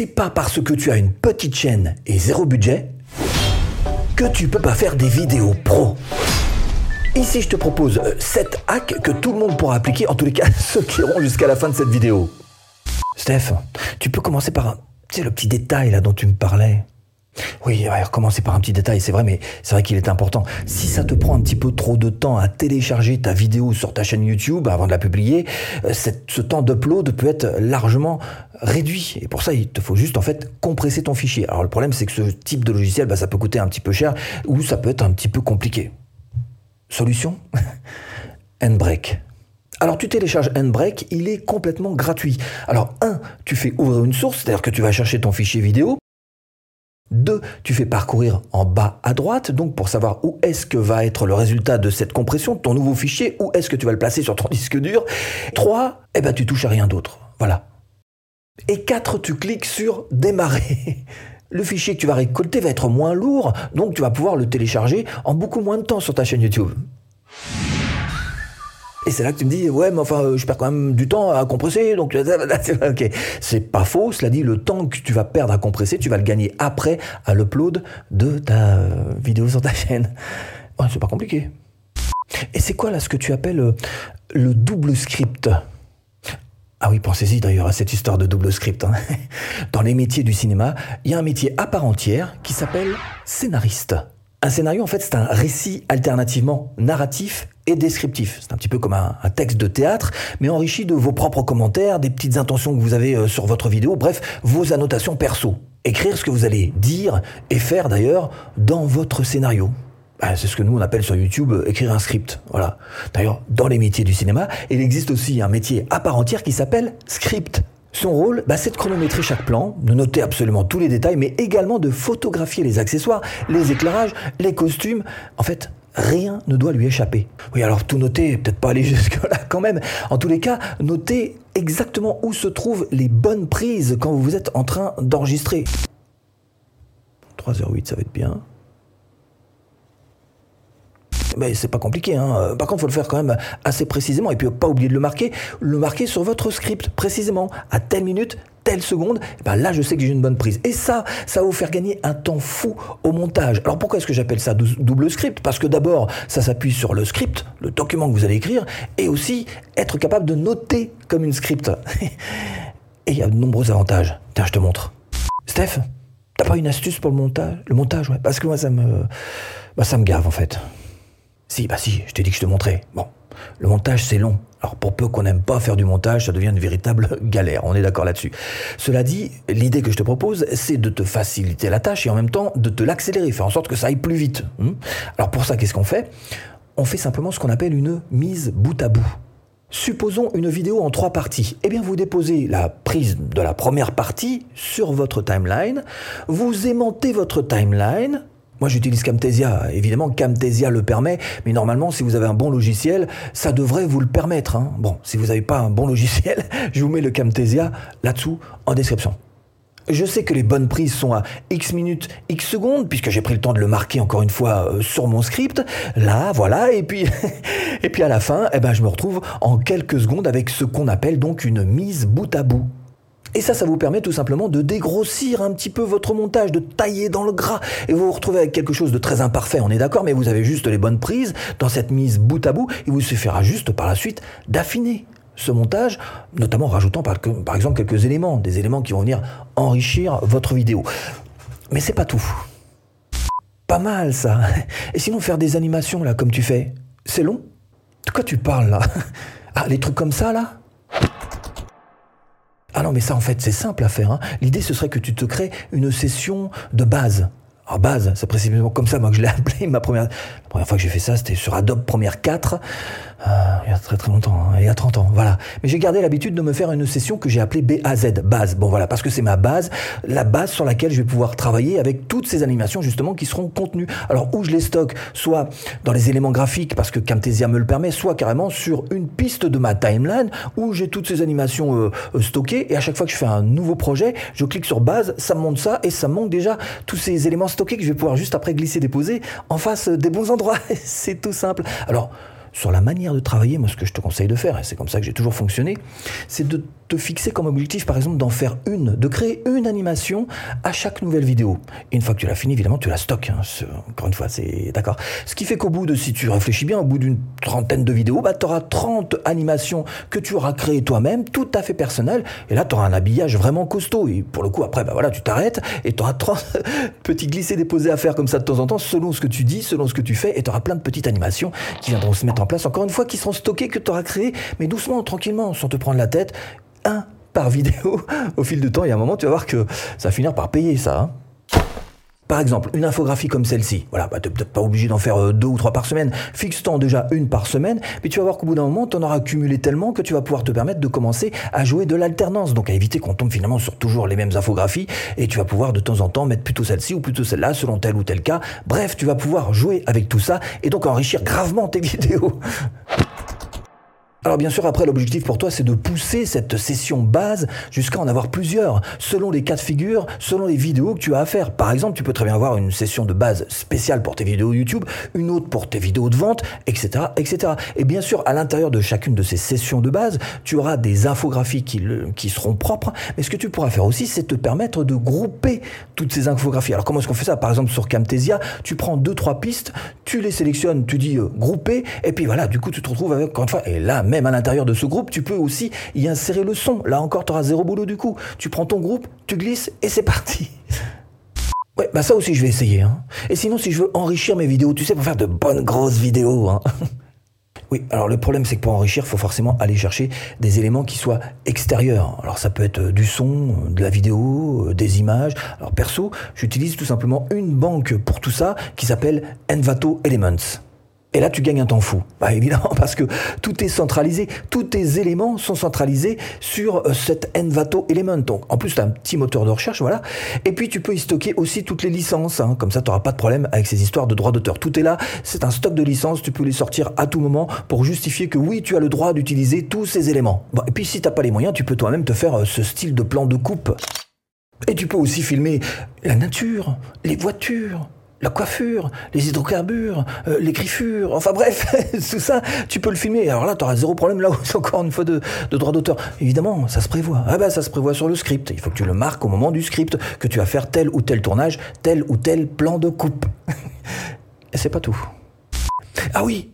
c'est pas parce que tu as une petite chaîne et zéro budget que tu peux pas faire des vidéos pro. Ici, je te propose 7 hacks que tout le monde pourra appliquer, en tous les cas ceux qui iront jusqu'à la fin de cette vidéo. Steph, tu peux commencer par tu le petit détail là dont tu me parlais. Oui, va recommencer par un petit détail, c'est vrai, mais c'est vrai qu'il est important. Si ça te prend un petit peu trop de temps à télécharger ta vidéo sur ta chaîne YouTube avant de la publier, euh, ce temps d'upload peut être largement réduit. Et pour ça, il te faut juste en fait compresser ton fichier. Alors le problème, c'est que ce type de logiciel, bah, ça peut coûter un petit peu cher ou ça peut être un petit peu compliqué. Solution Handbrake. Alors tu télécharges Handbrake, il est complètement gratuit. Alors un, tu fais ouvrir une source, c'est-à-dire que tu vas chercher ton fichier vidéo. 2. Tu fais parcourir en bas à droite, donc pour savoir où est-ce que va être le résultat de cette compression, ton nouveau fichier, où est-ce que tu vas le placer sur ton disque dur. 3. Eh ben, tu touches à rien d'autre. Voilà. Et 4. Tu cliques sur démarrer. Le fichier que tu vas récolter va être moins lourd, donc tu vas pouvoir le télécharger en beaucoup moins de temps sur ta chaîne YouTube. Et c'est là que tu me dis, ouais, mais enfin, je perds quand même du temps à compresser, donc. C'est pas faux, cela dit, le temps que tu vas perdre à compresser, tu vas le gagner après à l'upload de ta vidéo sur ta chaîne. Ouais, c'est pas compliqué. Et c'est quoi là ce que tu appelles euh, le double script? Ah oui, pensez-y d'ailleurs à cette histoire de double script. Hein. Dans les métiers du cinéma, il y a un métier à part entière qui s'appelle scénariste. Un scénario, en fait, c'est un récit alternativement narratif descriptif. C'est un petit peu comme un, texte de théâtre, mais enrichi de vos propres commentaires, des petites intentions que vous avez euh, sur votre vidéo, bref, vos annotations perso. Écrire ce que vous allez dire et faire d'ailleurs dans votre scénario. Bah, c'est ce que nous on appelle sur YouTube euh, écrire un script. Voilà. D'ailleurs, dans les métiers du cinéma, il existe aussi un métier à part entière qui s'appelle script. Son rôle, bah, c'est de chronométrer chaque plan, de noter absolument tous les détails, mais également de photographier les accessoires, les éclairages, les costumes. En fait, rien ne doit lui échapper. Oui, alors tout noter, peut-être pas aller jusque-là quand même. En tous les cas, notez exactement où se trouvent les bonnes prises quand vous êtes en train d'enregistrer. 3h08, ça va être bien. Mais c'est pas compliqué. Hein. Par contre, faut le faire quand même assez précisément. Et puis, pas oublier de le marquer. Le marquer sur votre script, précisément. À telle minute, telle seconde, eh ben là, je sais que j'ai une bonne prise. Et ça, ça va vous faire gagner un temps fou au montage. Alors, pourquoi est-ce que j'appelle ça double script? Parce que d'abord, ça s'appuie sur le script, le document que vous allez écrire, et aussi être capable de noter comme une script. et il y a de nombreux avantages. Tiens, je te montre. Steph, t'as pas une astuce pour le montage Le montage, ouais? Parce que moi, ça me, bah, ça me gave, en fait. Si, bah si, je t'ai dit que je te montrais. Bon, le montage c'est long. Alors pour peu qu'on n'aime pas faire du montage, ça devient une véritable galère, on est d'accord là-dessus. Cela dit, l'idée que je te propose, c'est de te faciliter la tâche et en même temps de te l'accélérer, faire en sorte que ça aille plus vite. Hmm Alors pour ça, qu'est-ce qu'on fait? On fait simplement ce qu'on appelle une mise bout à bout. Supposons une vidéo en trois parties. Eh bien, vous déposez la prise de la première partie sur votre timeline, vous aimantez votre timeline, moi, j'utilise Camtasia. Évidemment, Camtasia le permet, mais normalement, si vous avez un bon logiciel, ça devrait vous le permettre. Hein. Bon, si vous n'avez pas un bon logiciel, je vous mets le Camtasia là-dessous en description. Je sais que les bonnes prises sont à X minutes, X secondes, puisque j'ai pris le temps de le marquer encore une fois euh, sur mon script. Là, voilà, et puis, à la fin, eh ben, je me retrouve en quelques secondes avec ce qu'on appelle donc une mise bout à bout. Et ça, ça vous permet tout simplement de dégrossir un petit peu votre montage, de tailler dans le gras. Et vous vous retrouvez avec quelque chose de très imparfait, on est d'accord, mais vous avez juste les bonnes prises dans cette mise bout à bout. Il vous suffira juste par la suite d'affiner ce montage, notamment en rajoutant par, par, exemple quelques éléments, des éléments qui vont venir enrichir votre vidéo. Mais c'est pas tout. Pas mal ça. Et sinon faire des animations là comme tu fais, c'est long. De quoi tu parles là? Ah les trucs comme ça là? Ah non, mais ça en fait c'est simple à faire. Hein. L'idée ce serait que tu te crées une session de base. En base, c'est précisément comme ça moi que je l'ai appelé. Ma première, la première fois que j'ai fait ça, c'était sur Adobe Premiere 4. Euh, il y a très très longtemps, hein, il y a 30 ans, voilà. Mais j'ai gardé l'habitude de me faire une session que j'ai appelée BAZ, base. Bon voilà, parce que c'est ma base, la base sur laquelle je vais pouvoir travailler avec toutes ces animations justement qui seront contenues. Alors où je les stocke, soit dans les éléments graphiques parce que Camtasia me le permet, soit carrément sur une piste de ma timeline où j'ai toutes ces animations euh, euh, stockées et à chaque fois que je fais un nouveau projet, je clique sur base, ça me montre ça et ça me montre déjà tous ces éléments stockés que je vais pouvoir juste après glisser déposer en face des bons endroits. c'est tout simple. Alors sur la manière de travailler, moi ce que je te conseille de faire, et c'est comme ça que j'ai toujours fonctionné, c'est de te fixer comme objectif, par exemple, d'en faire une, de créer une animation à chaque nouvelle vidéo. Une fois que tu l'as fini, évidemment, tu la stockes. Hein. Encore une fois, c'est d'accord. Ce qui fait qu'au bout de, si tu réfléchis bien, au bout d'une trentaine de vidéos, bah, tu auras 30 animations que tu auras créées toi-même, tout à fait personnelles. Et là, tu auras un habillage vraiment costaud. Et pour le coup, après, bah voilà, tu t'arrêtes et tu auras 30 petits glissés déposés à faire comme ça de temps en temps, selon ce que tu dis, selon ce que tu fais. Et tu auras plein de petites animations qui viendront se mettre en place, encore une fois, qui seront stockées, que tu auras créées, mais doucement, tranquillement, sans te prendre la tête. Un par vidéo au fil du temps. Et à un moment, tu vas voir que ça va finir par payer ça. Hein. Par exemple, une infographie comme celle-ci, voilà, bah, t'es peut-être pas obligé d'en faire euh, deux ou trois par semaine, fixe-t'en déjà une par semaine, mais tu vas voir qu'au bout d'un moment, tu en auras accumulé tellement que tu vas pouvoir te permettre de commencer à jouer de l'alternance, donc à éviter qu'on tombe finalement sur toujours les mêmes infographies, et tu vas pouvoir de temps en temps mettre plutôt celle-ci ou plutôt celle-là, selon tel ou tel cas. Bref, tu vas pouvoir jouer avec tout ça, et donc enrichir gravement tes vidéos. Alors bien sûr, après, l'objectif pour toi, c'est de pousser cette session base jusqu'à en avoir plusieurs, selon les cas de figure, selon les vidéos que tu as à faire. Par exemple, tu peux très bien avoir une session de base spéciale pour tes vidéos YouTube, une autre pour tes vidéos de vente, etc., etc. Et bien sûr, à l'intérieur de chacune de ces sessions de base, tu auras des infographies qui, qui seront propres. Mais ce que tu pourras faire aussi, c'est te permettre de grouper toutes ces infographies. Alors comment est-ce qu'on fait ça? Par exemple, sur Camtasia, tu prends deux, trois pistes, tu les sélectionnes, tu dis euh, grouper, et puis voilà, du coup, tu te retrouves avec, encore une fois, et là, même à l'intérieur de ce groupe, tu peux aussi y insérer le son. Là encore, tu auras zéro boulot du coup. Tu prends ton groupe, tu glisses et c'est parti. Ouais, bah ça aussi je vais essayer. Hein. Et sinon, si je veux enrichir mes vidéos, tu sais, pour faire de bonnes grosses vidéos. Hein. Oui, alors le problème c'est que pour enrichir, il faut forcément aller chercher des éléments qui soient extérieurs. Alors ça peut être du son, de la vidéo, des images. Alors perso, j'utilise tout simplement une banque pour tout ça qui s'appelle Envato Elements. Et là, tu gagnes un temps fou. Bah, évidemment, parce que tout est centralisé. Tous tes éléments sont centralisés sur euh, cet Envato Element. Donc, en plus, tu as un petit moteur de recherche, voilà. Et puis, tu peux y stocker aussi toutes les licences. Hein. Comme ça, tu n'auras pas de problème avec ces histoires de droits d'auteur. Tout est là. C'est un stock de licences. Tu peux les sortir à tout moment pour justifier que oui, tu as le droit d'utiliser tous ces éléments. Bon, et puis, si tu n'as pas les moyens, tu peux toi-même te faire euh, ce style de plan de coupe. Et tu peux aussi filmer la nature, les voitures, la coiffure, les hydrocarbures, euh, les griffures, enfin bref, tout ça, tu peux le filmer. Alors là, tu zéro problème là c'est encore une fois de, droit d'auteur. Évidemment, ça se prévoit. Ah ben, ça se prévoit sur le script. Il faut que tu le marques au moment du script, que tu vas faire tel ou tel tournage, tel ou tel plan de coupe. Et c'est pas tout. Ah oui,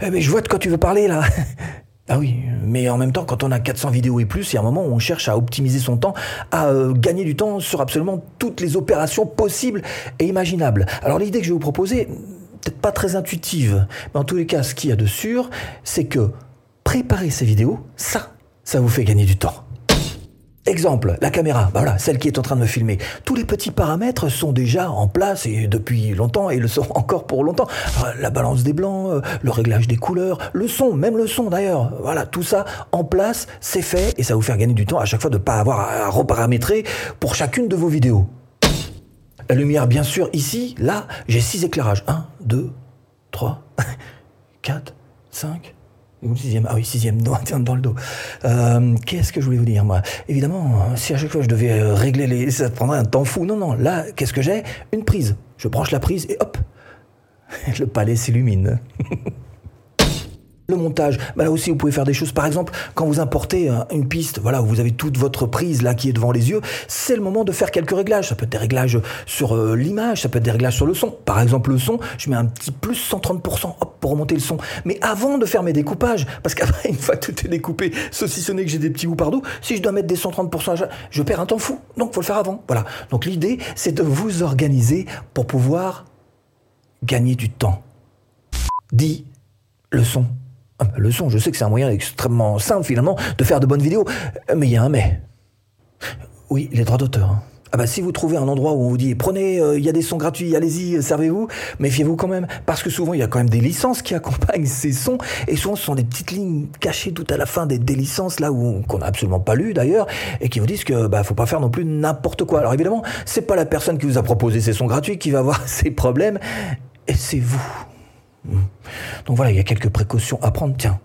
eh ben, je vois de quoi tu veux parler là. Ah oui, mais en même temps, quand on a 400 vidéos et plus, il y a un moment où on cherche à optimiser son temps, à euh, gagner du temps sur absolument toutes les opérations possibles et imaginables. Alors l'idée que je vais vous proposer, peut-être pas très intuitive, mais en tous les cas, ce qu'il y a de sûr, c'est que préparer ces vidéos, ça, ça vous fait gagner du temps. Exemple, la caméra, bah voilà, celle qui est en train de me filmer. Tous les petits paramètres sont déjà en place et depuis longtemps et le sont encore pour longtemps. Euh, la balance des blancs, euh, le réglage des couleurs, le son, même le son d'ailleurs. Voilà, tout ça en place, c'est fait et ça vous faire gagner du temps à chaque fois de ne pas avoir à reparamétrer pour chacune de vos vidéos. La lumière, bien sûr, ici, là, j'ai six éclairages. 1, 2, 3, 4, 5, sixième, ah oui, sixième dans, dans le dos. Euh, qu'est-ce que je voulais vous dire, moi? Évidemment, si à chaque fois je devais euh, régler les... Ça prendrait un temps fou. Non, non, là, qu'est-ce que j'ai? Une prise. Je branche la prise et hop Le palais s'illumine. Le montage, bah là aussi vous pouvez faire des choses. Par exemple, quand vous importez euh, une piste, voilà, où vous avez toute votre prise là qui est devant les yeux, c'est le moment de faire quelques réglages. Ça peut être des réglages sur euh, l'image, ça peut être des réglages sur le son. Par exemple, le son, je mets un petit plus 130% hop, pour remonter le son. Mais avant de faire mes découpages, parce qu'après, une fois que tout est découpé, saucissonné, que j'ai des petits bouts partout, si je dois mettre des 130%, je perds un temps fou. Donc, faut le faire avant. Voilà. Donc, l'idée, c'est de vous organiser pour pouvoir gagner du temps. Dit le son. Ah, le son, je sais que c'est un moyen extrêmement simple finalement de faire de bonnes vidéos, mais il y a un mais. Oui, les droits d'auteur. Hein. Ah bah si vous trouvez un endroit où on vous dit prenez, euh, il y a des sons gratuits, allez-y, servez-vous, méfiez-vous quand même, parce que souvent il y a quand même des licences qui accompagnent ces sons, et souvent ce sont des petites lignes cachées tout à la fin des, licences là où qu'on n'a absolument pas lu d'ailleurs, et qui vous disent que bah faut pas faire non plus n'importe quoi. Alors évidemment, c'est pas la personne qui vous a proposé ces sons gratuits qui va avoir ces problèmes, et c'est vous. Donc voilà, il y a quelques précautions à prendre. Tiens,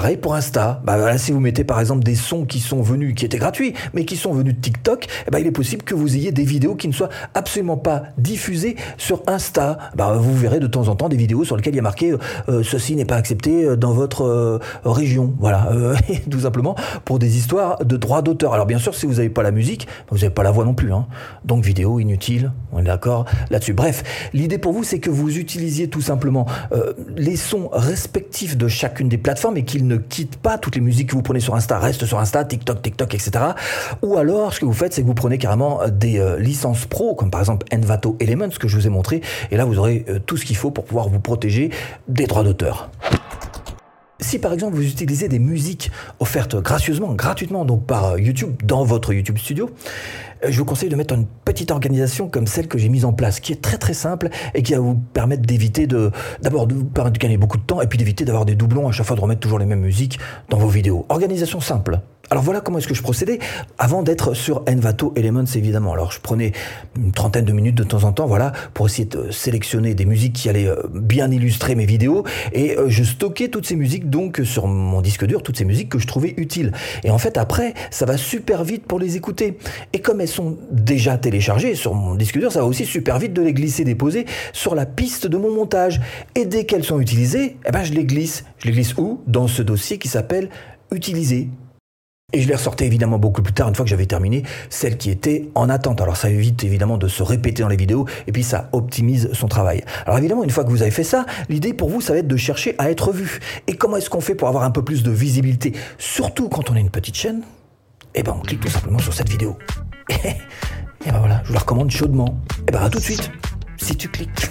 Pareil pour Insta. Bah, si vous mettez par exemple des sons qui sont venus, qui étaient gratuits, mais qui sont venus de TikTok, eh ben, il est possible que vous ayez des vidéos qui ne soient absolument pas diffusées sur Insta. Bah, vous verrez de temps en temps des vidéos sur lesquelles il y a marqué euh, ceci n'est pas accepté euh, dans votre euh, région. Voilà, tout simplement pour des histoires de droits d'auteur. Alors bien sûr, si vous n'avez pas la musique, vous n'avez pas la voix non plus. Hein. Donc vidéo inutile, on est d'accord là-dessus. Bref, l'idée pour vous, c'est que vous utilisiez tout simplement les sons respectifs de chacune des plateformes et qu'ils ne quittent pas toutes les musiques que vous prenez sur Insta, restent sur Insta, TikTok, TikTok, etc. Ou alors, ce que vous faites, c'est que vous prenez carrément des licences pro, comme par exemple Envato Elements, que je vous ai montré, et là, vous aurez tout ce qu'il faut pour pouvoir vous protéger des droits d'auteur. Si par exemple vous utilisez des musiques offertes gracieusement, gratuitement, donc par YouTube, dans votre YouTube Studio, euh, je vous conseille de mettre une petite organisation comme celle que j'ai mise en place, qui est très très simple et qui va vous permettre d'éviter de, d'abord de vous permettre de gagner beaucoup de temps et puis d'éviter d'avoir des doublons à chaque fois de remettre toujours les mêmes musiques dans vos vidéos. Organisation simple. Alors voilà comment est-ce que je procédais avant d'être sur Envato Elements évidemment. Alors je prenais une trentaine de minutes de temps en temps, voilà, pour essayer de sélectionner des musiques qui allaient euh, bien illustrer mes vidéos et euh, je stockais toutes ces musiques donc sur mon disque dur, toutes ces musiques que je trouvais utiles. Et en fait après, ça va super vite pour les écouter. Et comme sont déjà téléchargées sur mon disque dur, ça va aussi super vite de les glisser, déposer sur la piste de mon montage. Et dès qu'elles sont utilisées, eh ben je les glisse. Je les glisse où? Dans ce dossier qui s'appelle utiliser. Et je les ressortais évidemment beaucoup plus tard, une fois que j'avais terminé celle qui était en attente. Alors ça évite évidemment de se répéter dans les vidéos, et puis ça optimise son travail. Alors évidemment, une fois que vous avez fait ça, l'idée pour vous, ça va être de chercher à être vu. Et comment est-ce qu'on fait pour avoir un peu plus de visibilité? Surtout quand on a une petite chaîne Eh ben on clique tout simplement sur cette vidéo. Et, ben voilà, je vous la recommande chaudement. Et ben à tout de suite, si tu cliques.